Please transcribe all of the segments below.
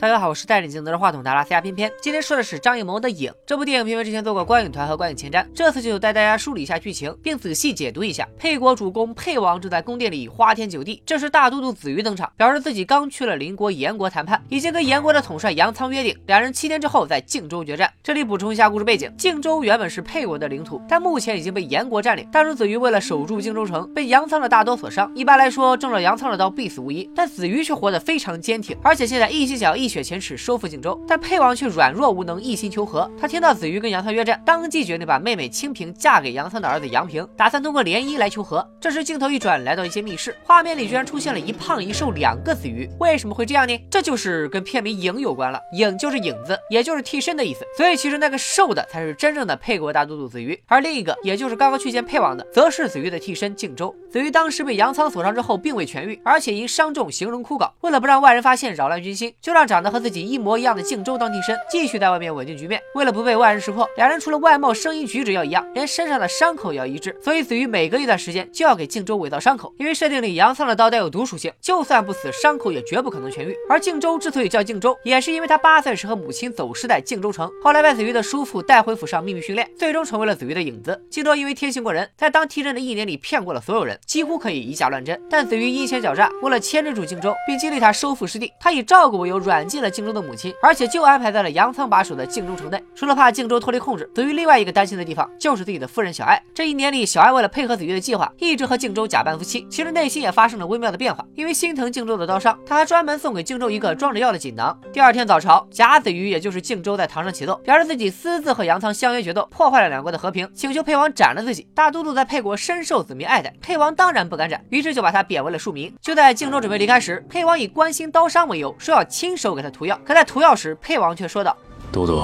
大家好，我是戴着镜拿着话筒的拉斯加偏偏。今天说的是张艺谋的《影》这部电影，偏偏之前做过观影团和观影前瞻，这次就带大家梳理一下剧情，并仔细解读一下。沛国主公沛王正在宫殿里花天酒地，这时大都督子瑜登场，表示自己刚去了邻国燕国谈判，已经跟燕国的统帅杨仓约定，两人七天之后在靖州决战。这里补充一下故事背景：靖州原本是沛国的领土，但目前已经被燕国占领。当初子瑜为了守住荆州城，被杨仓的大刀所伤。一般来说，中了杨仓的刀必死无疑，但子瑜却活得非常坚挺，而且现在一心想要一雪前耻，收复荆州。但沛王却软弱无能，一心求和。他听到子瑜跟杨仓约战，当即决定把妹妹清平嫁给杨仓的儿子杨平，打算通过联姻来求和。这时镜头一转，来到一间密室，画面里居然出现了一胖一瘦两个子瑜。为什么会这样呢？这就是跟片名影有关了。影就是影子，也就是替身的意思。所以其实那个瘦的才是真正的沛国大都督子瑜，而另一个也就是刚刚去见沛王的，则是子瑜的替身靖州。子瑜当时被杨仓所伤之后，并未痊愈，而且因伤重形容枯槁。为了不让外人发现扰乱军心，就让长得和自己一模一样的靖州当替身，继续在外面稳定局面。为了不被外人识破，两人除了外貌、声音、举止要一样，连身上的伤口也要一致。所以子瑜每隔一段时间就要给靖州伪造伤口，因为设定里杨仓的刀带有毒属性，就算不死，伤口也绝不可能痊愈。而靖州之所以叫靖州，也是因为他八岁时和母亲走失在靖州城，后来被子瑜的叔父带回府上秘密训练，最终成为了子瑜的影子。靖州因为天性过人，在当替身的一年里骗过了所有人，几乎可以以假乱真。但子瑜阴险狡诈，为了牵制住靖州，并激励他收复失地，他以照顾为由软进了靖州的母亲，而且就安排在了杨仓把守的靖州城内。除了怕靖州脱离控制，子瑜另外一个担心的地方就是自己的夫人小爱。这一年里，小爱为了配合子瑜的计划，一直和靖州假扮夫妻，其实内心也发生了微妙的变化。因为心疼靖州的刀伤，他还专门送给靖州一个装着药的锦囊。第二天早朝，假子瑜也就是靖州在堂上启奏，表示自己私自和杨仓相约决斗，破坏了两国的和平，请求沛王斩了自己。大都督在沛国深受子民爱戴，沛王当然不敢斩，于是就把他贬为了庶民。就在靖州准备离开时，沛王以关心刀伤为由，说要亲手给给他涂药。可在涂药时，沛王却说道：“都督，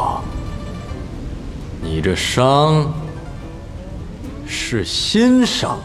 你这伤是心伤。”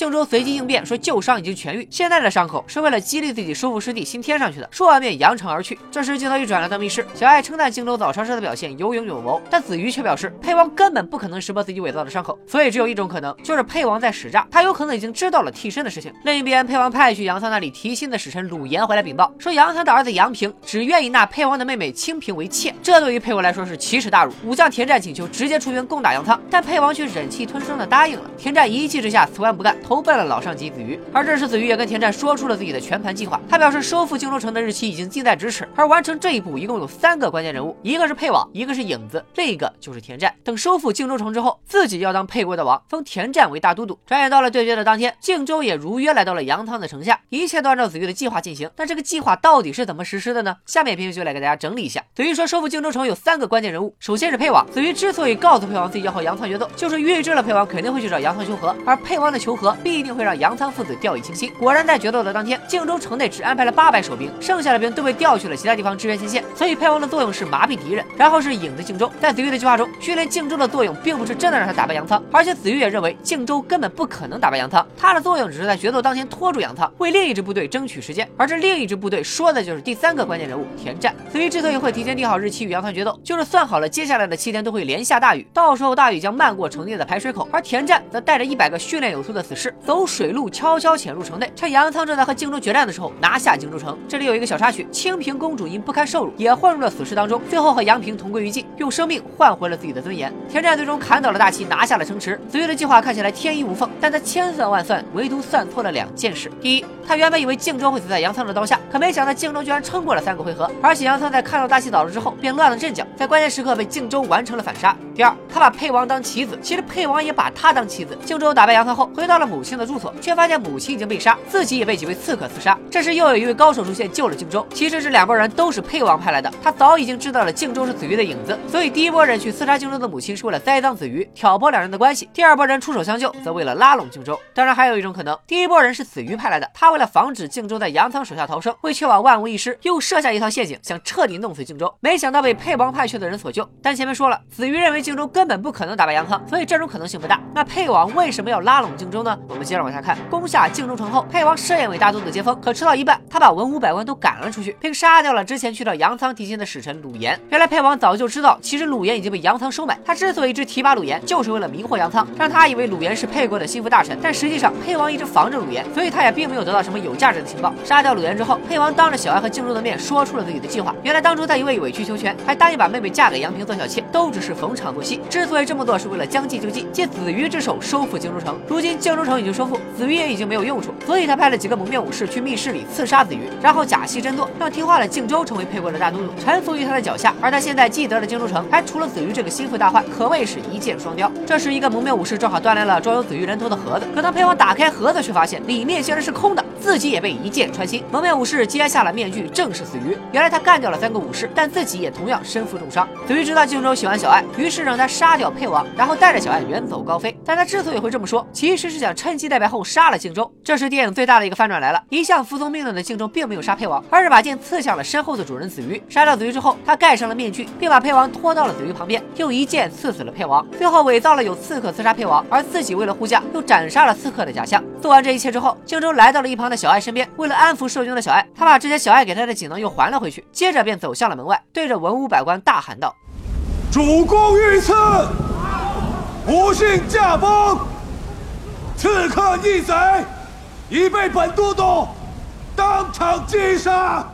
靖州随机应变说旧伤已经痊愈，现在的伤口是为了激励自己收复失地新添上去的。说完便扬长而去。这时镜头一转来到密室，小爱称赞靖州早朝时的表现有勇有谋，但子瑜却表示沛王根本不可能识破自己伪造的伤口，所以只有一种可能，就是沛王在使诈，他有可能已经知道了替身的事情。另一边，沛王派去杨仓那里提亲的使臣鲁延回来禀报，说杨仓的儿子杨平只愿意纳沛王的妹妹清平为妾，这对于沛王来说是奇耻大辱。武将田战请求直接出兵攻打杨仓，但沛王却忍气吞声的答应了。田战一气之下辞官不干。投奔了老上级子瑜，而这时子瑜也跟田战说出了自己的全盘计划。他表示收复荆州城的日期已经近在咫尺，而完成这一步一共有三个关键人物，一个是沛王，一个是影子，另一个就是田战。等收复荆州城之后，自己要当沛国的王，封田战为大都督。转眼到了对决的当天，荆州也如约来到了杨仓的城下，一切都按照子瑜的计划进行。但这个计划到底是怎么实施的呢？下面偏偏就来给大家整理一下。子瑜说收复荆州城有三个关键人物，首先是沛王。子瑜之所以告诉沛王自己要和杨仓决斗，就是预知了沛王肯定会去找杨仓求和，而沛王的求和必定会。让杨仓父子掉以轻心。果然，在决斗的当天，靖州城内只安排了八百守兵，剩下的兵都被调去了其他地方支援前线。所以，沛王的作用是麻痹敌人，然后是影子靖州。在子玉的计划中，训练靖州的作用并不是真的让他打败杨仓，而且子玉也认为靖州根本不可能打败杨仓，他的作用只是在决斗当天拖住杨仓，为另一支部队争取时间。而这另一支部队说的就是第三个关键人物田战。子玉之所以会提前定好日期与杨仓决斗，就是算好了接下来的七天都会连下大雨，到时候大雨将漫过城内的排水口，而田战则带着一百个训练有素的死士走水路悄悄。潜入城内，趁杨仓正在和荆州决战的时候拿下荆州城。这里有一个小插曲：清平公主因不堪受辱，也混入了死士当中，最后和杨平同归于尽，用生命换回了自己的尊严。田战最终砍倒了大旗，拿下了城池。子越的计划看起来天衣无缝，但他千算万算，唯独算错了两件事。第一，他原本以为荆州会死在杨仓的刀下，可没想到荆州居然撑过了三个回合，而且杨仓在看到大旗倒了之后，便乱了阵脚，在关键时刻被荆州完成了反杀。第二，他把沛王当棋子，其实沛王也把他当棋子。荆州打败杨仓后，回到了母亲的住所，却发现母亲已经被杀，自己也被几位刺客刺杀。这时又有一位高手出现救了靖州。其实这两拨人都是沛王派来的，他早已经知道了靖州是子瑜的影子，所以第一波人去刺杀靖州的母亲是为了栽赃子瑜，挑拨两人的关系；第二波人出手相救，则为了拉拢靖州。当然还有一种可能，第一波人是子瑜派来的，他为了防止靖州在杨仓手下逃生，为确保万无一失，又设下一套陷阱，想彻底弄死靖州。没想到被沛王派去的人所救。但前面说了，子瑜认为靖州根本不可能打败杨仓，所以这种可能性不大。那沛王为什么要拉拢靖州呢？我们接着往下看，攻下靖州城后，沛王设宴为大都督接风，可吃到一半，他把文武百官都赶了出去，并杀掉了之前去到杨仓提亲的使臣鲁延。原来沛王早就知道，其实鲁延已经被杨仓收买，他之所以一直提拔鲁延，就是为了迷惑杨仓，让他以为鲁延是沛国的心腹大臣。但实际上，沛王一直防着鲁延，所以他也并没有得到什么有价值的情报。杀掉鲁延之后，沛王当着小爱和靖州的面说出了自己的计划。原来当初他一味委曲求全，还答应把妹妹嫁给杨平做小妾，都只是逢场作戏。之所以这么做，是为了将计就计，借子瑜之手收复荆州城。如今荆州城城已经收复，子瑜也已经没有用处，所以他派了几个蒙面武士去密室里刺杀子瑜，然后假戏真做，让听话的靖州成为沛国的大都督，臣服于他的脚下。而他现在既得了荆州城，还除了子瑜这个心腹大患，可谓是一箭双雕。这时，一个蒙面武士正好端来了装有子瑜人头的盒子，可当沛王打开盒子，却发现里面竟然是空的。自己也被一箭穿心，蒙面武士揭下了面具，正是子瑜。原来他干掉了三个武士，但自己也同样身负重伤。子瑜知道靖州喜欢小爱，于是让他杀掉沛王，然后带着小爱远走高飞。但他之所以会这么说，其实是想趁机待败后杀了靖州。这时电影最大的一个反转来了，一向服从命令的靖州并没有杀沛王，而是把剑刺向了身后的主人子瑜。杀掉子瑜之后，他盖上了面具，并把沛王拖到了子瑜旁边，又一剑刺死了沛王。最后伪造了有刺客刺杀沛王，而自己为了护驾，又斩杀了刺客的假象。做完这一切之后，靖州来到了一旁在小爱身边，为了安抚受惊的小爱，他把之前小爱给他的锦囊又还了回去，接着便走向了门外，对着文武百官大喊道：“主公遇刺，不幸驾崩，刺客逆贼，已被本都督当场击杀。”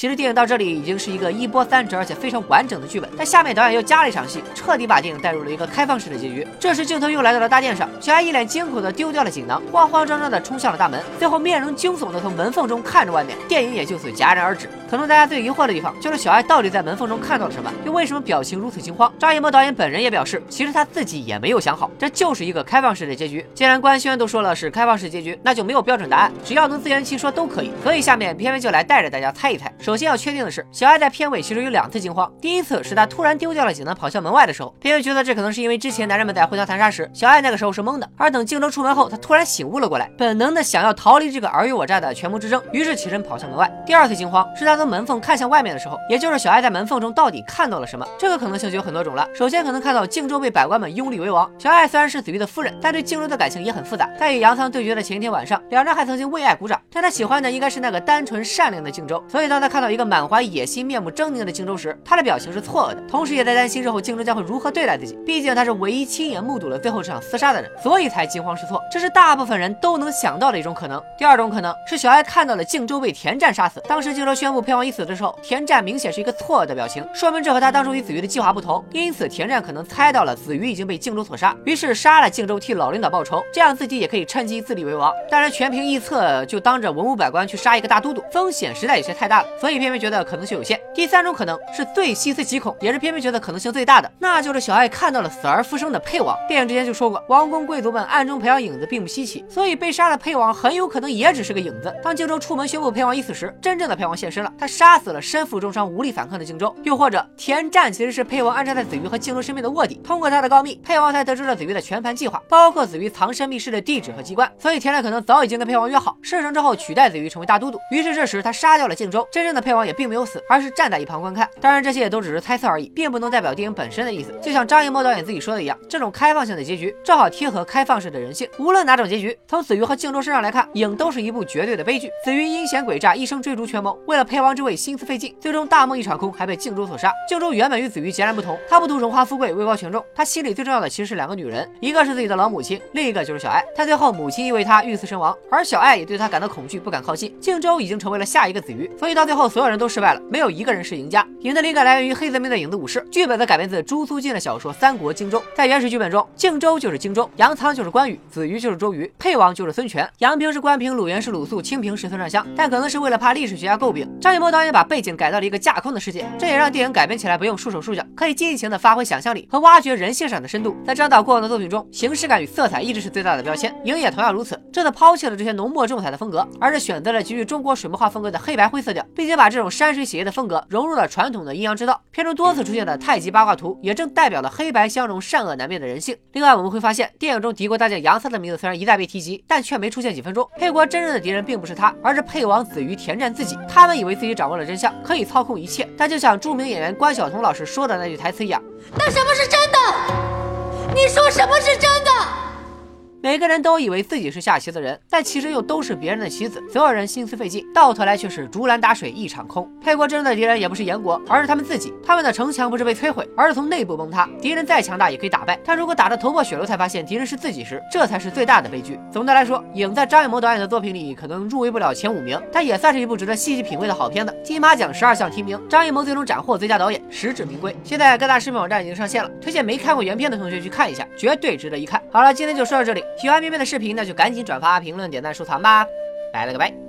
其实电影到这里已经是一个一波三折而且非常完整的剧本，但下面导演又加了一场戏，彻底把电影带入了一个开放式的结局。这时镜头又来到了大殿上，小爱一脸惊恐的丢掉了锦囊，慌慌张张的冲向了大门，最后面容惊悚的从门缝中看着外面，电影也就此戛然而止。可能大家最疑惑的地方就是小爱到底在门缝中看到了什么，又为什么表情如此惊慌？张艺谋导演本人也表示，其实他自己也没有想好，这就是一个开放式的结局。既然官宣都说了是开放式结局，那就没有标准答案，只要能自圆其说都可以。所以下面片尾就来带着大家猜一猜。首先要确定的是，小爱在片尾其实有两次惊慌。第一次是他突然丢掉了锦囊跑向门外的时候，片尾觉得这可能是因为之前男人们在互相残杀时，小爱那个时候是懵的。而等靖州出门后，他突然醒悟了过来，本能的想要逃离这个尔虞我诈的权谋之争，于是起身跑向门外。第二次惊慌是他从门缝看向外面的时候，也就是小爱在门缝中到底看到了什么？这个可能性就有很多种了。首先可能看到靖州被百官们拥立为王，小爱虽然是子瑜的夫人，但对靖州的感情也很复杂。在与杨仓对决的前一天晚上，两人还曾经为爱鼓掌，但他喜欢的应该是那个单纯善良的靖州。所以当他看到一个满怀野心、面目狰狞的靖州时，他的表情是错愕的，同时也在担心日后靖州将会如何对待自己。毕竟他是唯一亲眼目睹了最后这场厮杀的人，所以才惊慌失措。这是大部分人都能想到的一种可能。第二种可能是小爱看到了靖州被田战杀死，当时靖州宣布沛王一死的时候，田战明显是一个错愕的表情，说明这和他当初与子瑜的计划不同。因此田战可能猜到了子瑜已经被靖州所杀，于是杀了靖州替老领导报仇，这样自己也可以趁机自立为王。当然全凭臆测就当着文武百官去杀一个大都督，风险实在有些太大了，所以偏偏觉得可能性有限。第三种可能是最细思极恐，也是偏偏觉得可能性最大的，那就是小爱看到了死而复生的沛王。电影之前就说过，王公贵族们暗中培养影子并不稀奇，所以被杀的沛王很有可能也只是个影子。当荆州出门宣布沛王已死时，真正的沛王现身了，他杀死了身负重伤无力反抗的靖州。又或者田战其实是沛王安插在子瑜和靖州身边的卧底，通过他的告密，沛王才得知了子瑜的全盘计划，包括子瑜藏身密室的地址和机关。所以田战可能早已经跟沛王约好，事成之后取代子瑜成为大都督。于是这时他杀掉了靖州，真正的沛王也并没有死，而是站在一旁观看。当然这些也都只是猜测而已，并不能代表电影本身的意思。就像张艺谋导演自己说的一样，这种开放性的结局正好贴合开放式的人性。无论哪种结局，从子瑜和靖州身上来看，影都是一部绝对的悲剧。子瑜阴险诡诈，一生追逐权谋，为了沛王方之位心思费尽，最终大梦一场空，还被荆州所杀。荆州原本与子瑜截然不同，他不图荣华富贵、位高权重，他心里最重要的其实是两个女人，一个是自己的老母亲，另一个就是小爱。但最后母亲因为他遇刺身亡，而小爱也对他感到恐惧，不敢靠近。荆州已经成为了下一个子瑜，所以到最后所有人都失败了，没有一个人是赢家。影的灵感来源于黑泽明的《影子武士》，剧本则改编自朱苏进的小说《三国荆州》。在原始剧本中，荆州就是荆州，杨仓就是关羽，子瑜就是周瑜，沛王就是孙权，杨平是关平，鲁元是鲁肃，清平是孙尚香。但可能是为了怕历史学家诟病，张艺谋导演把背景改到了一个架空的世界，这也让电影改编起来不用束手束脚，可以尽情的发挥想象力和挖掘人性上的深度。在张导过往的作品中，形式感与色彩一直是最大的标签，影也同样如此。这次抛弃了这些浓墨重彩的风格，而是选择了极具中国水墨画风格的黑白灰色调，并且把这种山水写意的风格融入了传统的阴阳之道。片中多次出现的太极八卦图，也正代表了黑白相融、善恶难辨的人性。另外，我们会发现，电影中敌国大将杨三的名字虽然一再被提及，但却没出现几分钟。沛国真正的敌人并不是他，而是沛王子瑜、田战自己。他们以为自己掌握了真相，可以操控一切。但就像著名演员关晓彤老师说的那句台词一样：“那什么是真的？你说什么是真的？”每个人都以为自己是下棋的人，但其实又都是别人的棋子。所有人心思费尽，到头来却是竹篮打水一场空。沛国真正的敌人也不是燕国，而是他们自己。他们的城墙不是被摧毁，而是从内部崩塌。敌人再强大也可以打败，但如果打得头破血流才发现敌人是自己时，这才是最大的悲剧。总的来说，影在张艺谋导演的作品里可能入围不了前五名，但也算是一部值得细细品味的好片子。金马奖十二项提名，张艺谋最终斩获最佳导演，实至名归。现在各大视频网站已经上线了，推荐没看过原片的同学去看一下，绝对值得一看。好了，今天就说到这里，喜欢片片的视频那就赶紧转发、评论、点赞、收藏吧，拜了个拜。